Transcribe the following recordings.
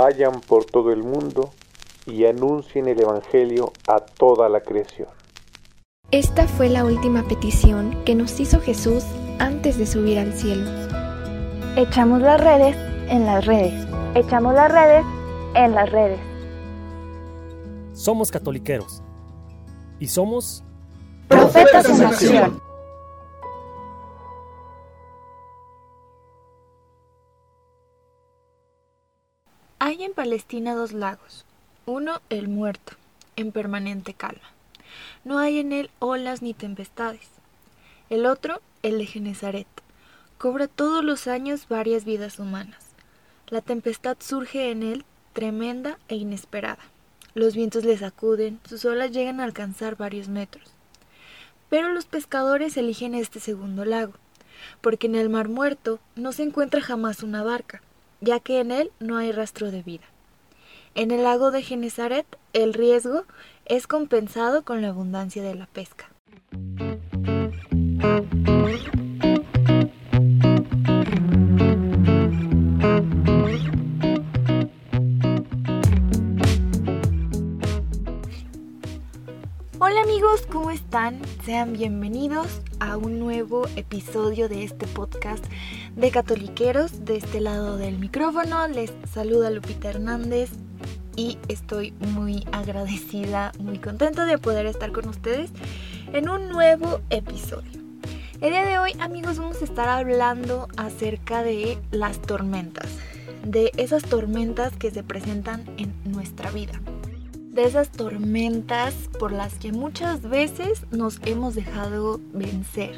vayan por todo el mundo y anuncien el Evangelio a toda la creación. Esta fue la última petición que nos hizo Jesús antes de subir al cielo. Echamos las redes en las redes. Echamos las redes en las redes. Somos catoliqueros. Y somos... Profetas en acción. Hay en Palestina dos lagos. Uno, el muerto, en permanente calma. No hay en él olas ni tempestades. El otro, el de Genezaret, cobra todos los años varias vidas humanas. La tempestad surge en él tremenda e inesperada. Los vientos le sacuden, sus olas llegan a alcanzar varios metros. Pero los pescadores eligen este segundo lago, porque en el mar muerto no se encuentra jamás una barca, ya que en él no hay rastro de vida. En el lago de Genezaret el riesgo es compensado con la abundancia de la pesca. Hola amigos, ¿cómo están? Sean bienvenidos a un nuevo episodio de este podcast de Catoliqueros. De este lado del micrófono les saluda Lupita Hernández y estoy muy agradecida, muy contenta de poder estar con ustedes en un nuevo episodio. El día de hoy amigos vamos a estar hablando acerca de las tormentas, de esas tormentas que se presentan en nuestra vida de esas tormentas por las que muchas veces nos hemos dejado vencer.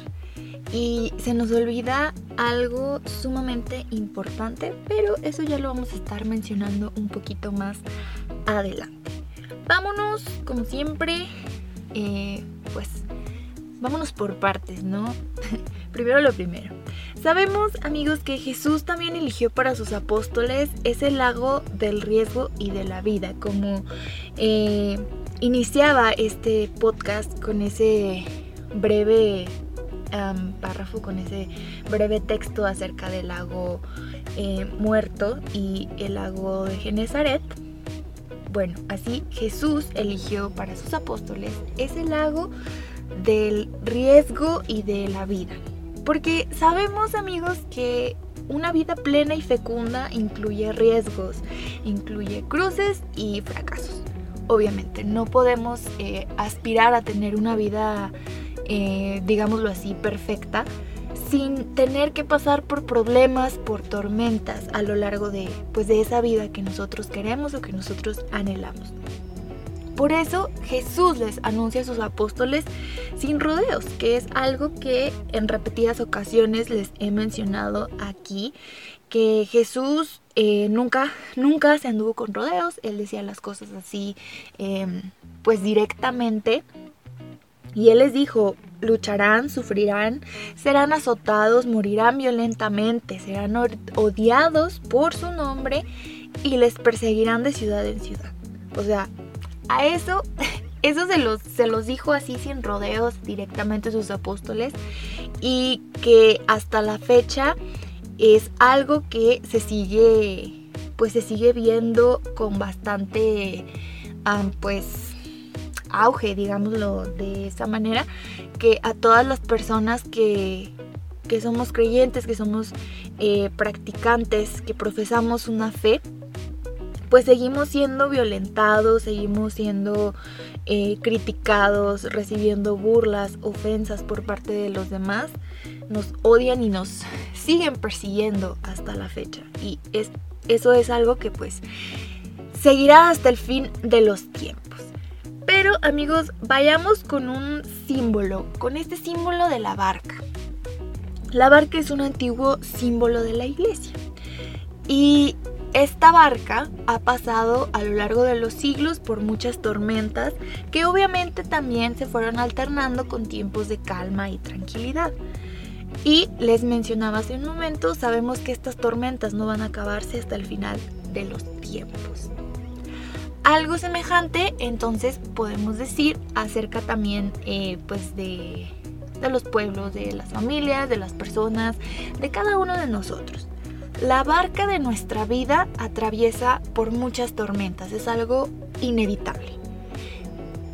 Y se nos olvida algo sumamente importante, pero eso ya lo vamos a estar mencionando un poquito más adelante. Vámonos, como siempre, eh, pues vámonos por partes, ¿no? primero lo primero. Sabemos, amigos, que Jesús también eligió para sus apóstoles ese lago del riesgo y de la vida, como eh, iniciaba este podcast con ese breve párrafo, con ese breve texto acerca del lago eh, muerto y el lago de Genezaret. Bueno, así Jesús eligió para sus apóstoles ese lago del riesgo y de la vida. Porque sabemos amigos que una vida plena y fecunda incluye riesgos, incluye cruces y fracasos. Obviamente no podemos eh, aspirar a tener una vida, eh, digámoslo así, perfecta sin tener que pasar por problemas, por tormentas a lo largo de, pues, de esa vida que nosotros queremos o que nosotros anhelamos. Por eso Jesús les anuncia a sus apóstoles sin rodeos, que es algo que en repetidas ocasiones les he mencionado aquí, que Jesús eh, nunca, nunca se anduvo con rodeos, él decía las cosas así, em, pues directamente. Y él les dijo, lucharán, sufrirán, serán azotados, morirán violentamente, serán odiados por su nombre y les perseguirán de ciudad en ciudad. O sea, a eso, eso se los, se los dijo así sin rodeos directamente sus apóstoles y que hasta la fecha es algo que se sigue, pues se sigue viendo con bastante, pues auge, digámoslo de esa manera, que a todas las personas que, que somos creyentes, que somos eh, practicantes, que profesamos una fe, pues seguimos siendo violentados, seguimos siendo eh, criticados, recibiendo burlas, ofensas por parte de los demás, nos odian y nos siguen persiguiendo hasta la fecha. Y es, eso es algo que pues seguirá hasta el fin de los tiempos. Pero amigos, vayamos con un símbolo, con este símbolo de la barca. La barca es un antiguo símbolo de la iglesia. Y esta barca ha pasado a lo largo de los siglos por muchas tormentas que obviamente también se fueron alternando con tiempos de calma y tranquilidad. Y les mencionaba hace un momento, sabemos que estas tormentas no van a acabarse hasta el final de los tiempos. Algo semejante entonces podemos decir acerca también eh, pues de, de los pueblos, de las familias, de las personas, de cada uno de nosotros. La barca de nuestra vida atraviesa por muchas tormentas, es algo inevitable.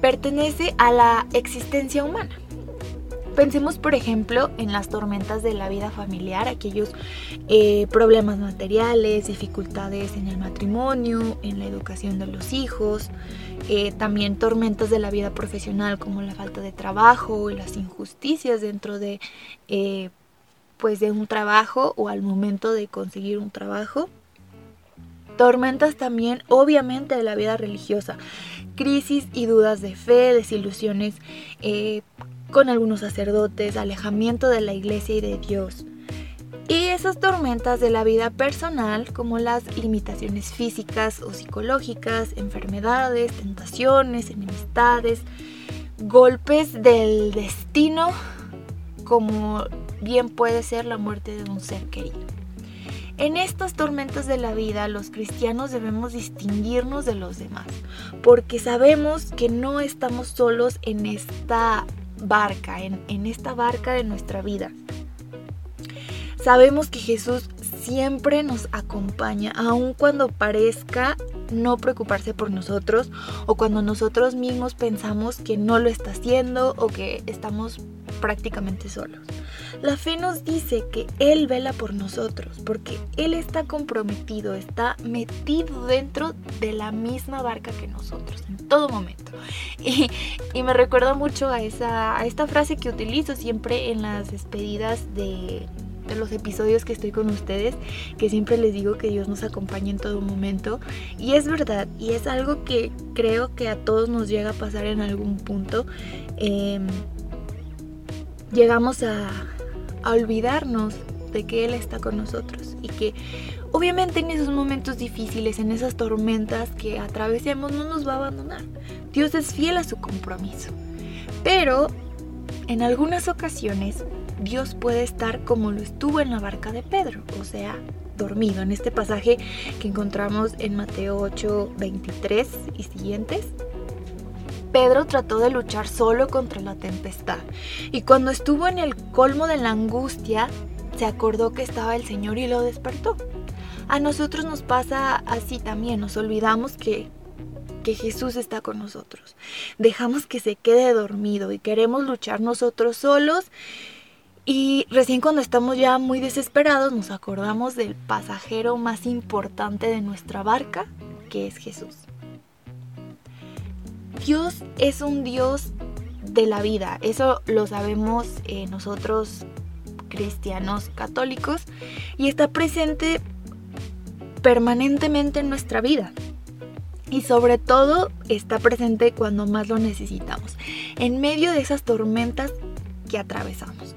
Pertenece a la existencia humana. Pensemos, por ejemplo, en las tormentas de la vida familiar, aquellos eh, problemas materiales, dificultades en el matrimonio, en la educación de los hijos, eh, también tormentas de la vida profesional como la falta de trabajo y las injusticias dentro de, eh, pues de un trabajo o al momento de conseguir un trabajo. Tormentas también, obviamente, de la vida religiosa. Crisis y dudas de fe, desilusiones con algunos sacerdotes, alejamiento de la iglesia y de Dios. Y esas tormentas de la vida personal, como las limitaciones físicas o psicológicas, enfermedades, tentaciones, enemistades, golpes del destino, como bien puede ser la muerte de un ser querido. En estas tormentas de la vida los cristianos debemos distinguirnos de los demás, porque sabemos que no estamos solos en esta barca, en, en esta barca de nuestra vida. Sabemos que Jesús siempre nos acompaña, aun cuando parezca no preocuparse por nosotros o cuando nosotros mismos pensamos que no lo está haciendo o que estamos prácticamente solos. La fe nos dice que Él vela por nosotros porque Él está comprometido, está metido dentro de la misma barca que nosotros en todo momento. Y, me recuerda mucho a, esa, a esta frase que utilizo siempre en las despedidas de de los episodios que estoy con ustedes, que siempre les digo que Dios nos acompaña en todo momento. Y es verdad, y es algo que creo que a todos nos llega a pasar en algún punto. Em, llegamos a, a olvidarnos de que Él está con nosotros y que obviamente en esos momentos difíciles, en esas tormentas que atravesemos, no nos va a abandonar. Dios es fiel a su compromiso. Pero en algunas ocasiones Dios puede estar como lo estuvo en la barca de Pedro, o sea, dormido. En este pasaje que encontramos en Mateo 8, 23 y siguientes, Pedro trató de luchar solo contra la tempestad y cuando estuvo en el colmo de la angustia, se acordó que estaba el Señor y lo despertó. A nosotros nos pasa así también, nos olvidamos que que Jesús está con nosotros. Dejamos que se quede dormido y queremos luchar nosotros solos y recién cuando estamos ya muy desesperados nos acordamos del pasajero más importante de nuestra barca, que es Jesús. Dios es un Dios de la vida, eso lo sabemos eh, nosotros cristianos católicos y está presente permanentemente en nuestra vida. Y sobre todo está presente cuando más lo necesitamos, en medio de esas tormentas que atravesamos.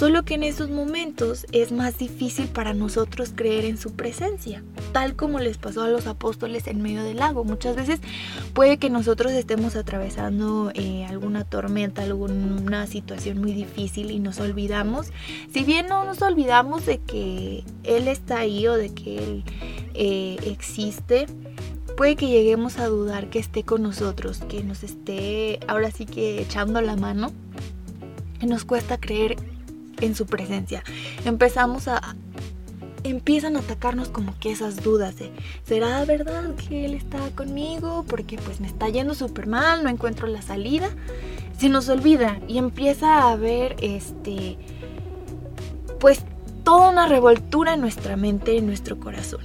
Solo que en esos momentos es más difícil para nosotros creer en su presencia, tal como les pasó a los apóstoles en medio del lago. Muchas veces puede que nosotros estemos atravesando eh, alguna tormenta, alguna situación muy difícil y nos olvidamos. Si bien no nos olvidamos de que Él está ahí o de que Él eh, existe, puede que lleguemos a dudar que esté con nosotros, que nos esté ahora sí que echando la mano. Nos cuesta creer en su presencia. Empezamos a... Empiezan a atacarnos como que esas dudas de, ¿será verdad que él está conmigo? Porque pues me está yendo súper mal, no encuentro la salida. Se nos olvida y empieza a haber este, pues toda una revoltura en nuestra mente, en nuestro corazón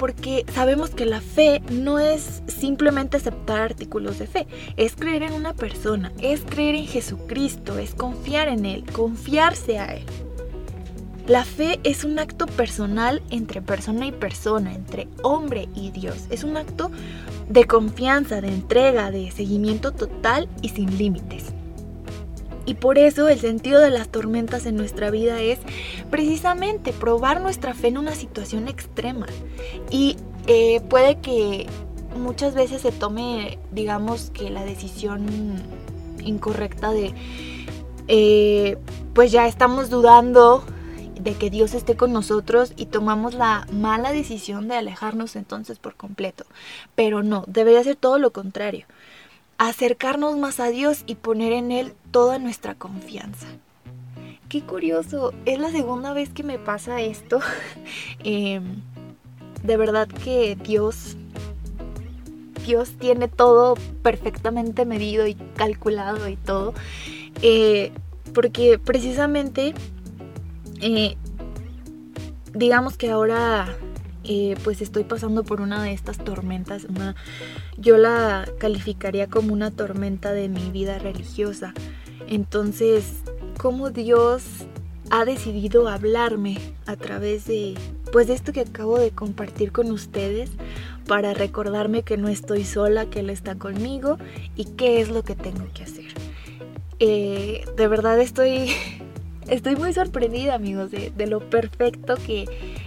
porque sabemos que la fe no es simplemente aceptar artículos de fe, es creer en una persona, es creer en Jesucristo, es confiar en Él, confiarse a Él. La fe es un acto personal entre persona y persona, entre hombre y Dios. Es un acto de confianza, de entrega, de seguimiento total y sin límites. Y por eso el sentido de las tormentas en nuestra vida es precisamente probar nuestra fe en una situación extrema. Y eh, puede que muchas veces se tome, digamos, que la decisión incorrecta de, eh, pues ya estamos dudando de que Dios esté con nosotros y tomamos la mala decisión de alejarnos entonces por completo. Pero no, debería ser todo lo contrario acercarnos más a Dios y poner en Él toda nuestra confianza. qué curioso, es la segunda vez que me pasa esto. Em, de verdad que Dios, Dios tiene todo perfectamente medido y calculado y todo. Eh, porque precisamente, eh, digamos que ahora eh, pues estoy pasando por una de estas tormentas, una, yo la calificaría como una tormenta de mi vida religiosa. Entonces, ¿cómo Dios ha decidido hablarme a través de pues de esto que acabo de compartir con ustedes para recordarme que no estoy sola, que Él está conmigo y qué es lo que tengo que hacer. Eh, de verdad estoy, estoy muy sorprendida amigos de, de lo perfecto que,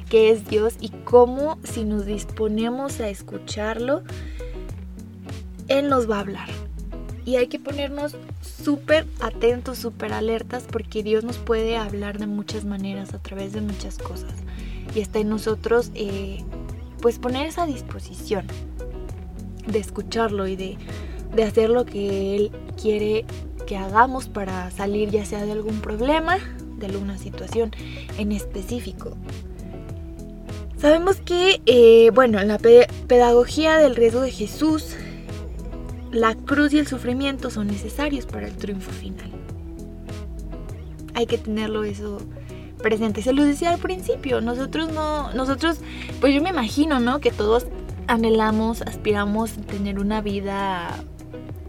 que es Dios y cómo si nos disponemos a escucharlo, Él nos va a hablar. Y hay que ponernos súper atentos, súper alertas, porque Dios nos puede hablar de muchas maneras, a través de muchas cosas. Y está en nosotros, eh, pues, poner esa disposición de escucharlo y de, de hacer lo que Él quiere que hagamos para salir ya sea de algún problema, de alguna situación en específico. Sabemos que, eh, bueno, en la pedagogía del riesgo de Jesús, la cruz y el sufrimiento son necesarios para el triunfo final. Hay que tenerlo eso presente. Se lo decía al principio, nosotros no, nosotros, pues yo me imagino, ¿no? Que todos anhelamos, aspiramos a tener una vida,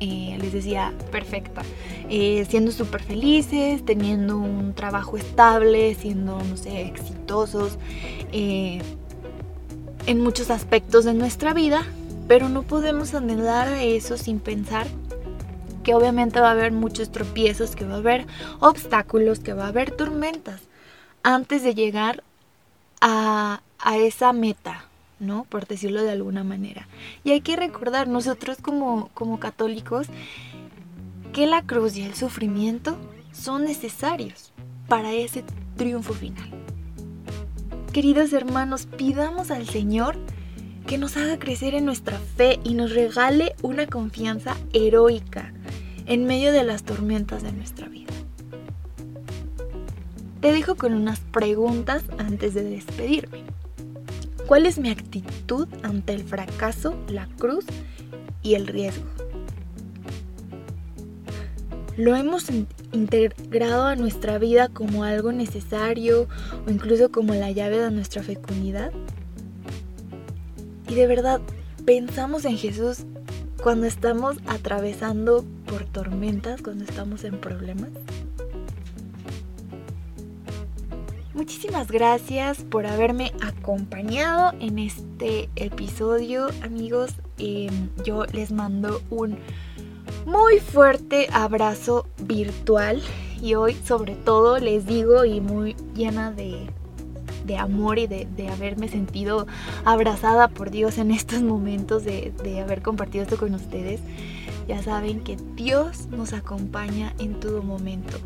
eh, les decía, perfecta. Eh, siendo súper felices, teniendo un trabajo estable, siendo, no sé, exitosos en muchos aspectos de nuestra vida, pero no podemos anhelar eso sin pensar que obviamente va a haber muchos tropiezos, que va a haber obstáculos, que va a haber tormentas antes de llegar a, a esa meta, ¿no? Por decirlo de alguna manera. Y hay que recordar nosotros como, como católicos que la cruz y el sufrimiento son necesarios para ese triunfo final. Queridos hermanos, pidamos al Señor que nos haga crecer en nuestra fe y nos regale una confianza heroica en medio de las tormentas de nuestra vida. Te dejo con unas preguntas antes de despedirme. ¿Cuál es mi actitud ante el fracaso, la cruz y el riesgo? ¿Lo hemos integrado a nuestra vida como algo necesario o incluso como la llave de nuestra fecundidad? Y de verdad, pensamos en Jesús cuando estamos atravesando por tormentas, cuando estamos en problemas. Muchísimas gracias por haberme acompañado en este episodio, amigos. Em, yo les mando un muy fuerte abrazo virtual y hoy sobre todo les digo y muy llena de, amor y de, haberme sentido abrazada por Dios en estos momentos de, de haber compartido esto con ustedes. Ya saben que Dios nos acompaña en todo momento.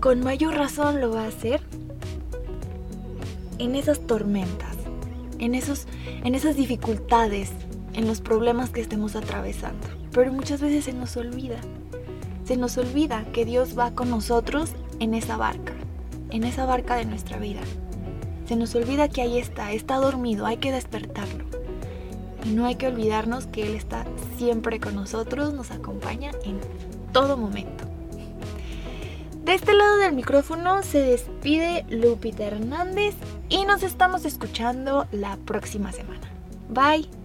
Con mayor razón lo va a hacer en esas tormentas, en, esos, en esas dificultades, en los problemas que estemos atravesando. Pero muchas veces se nos olvida. Se nos olvida que Dios va con nosotros en esa barca, en esa barca de nuestra vida. Se nos olvida que ahí está, está dormido, hay que despertarlo. Y no hay que olvidarnos que Él está siempre con nosotros, nos acompaña en todo momento. De este lado del micrófono se despide Lupita Hernández y nos estamos escuchando la próxima semana. Bye.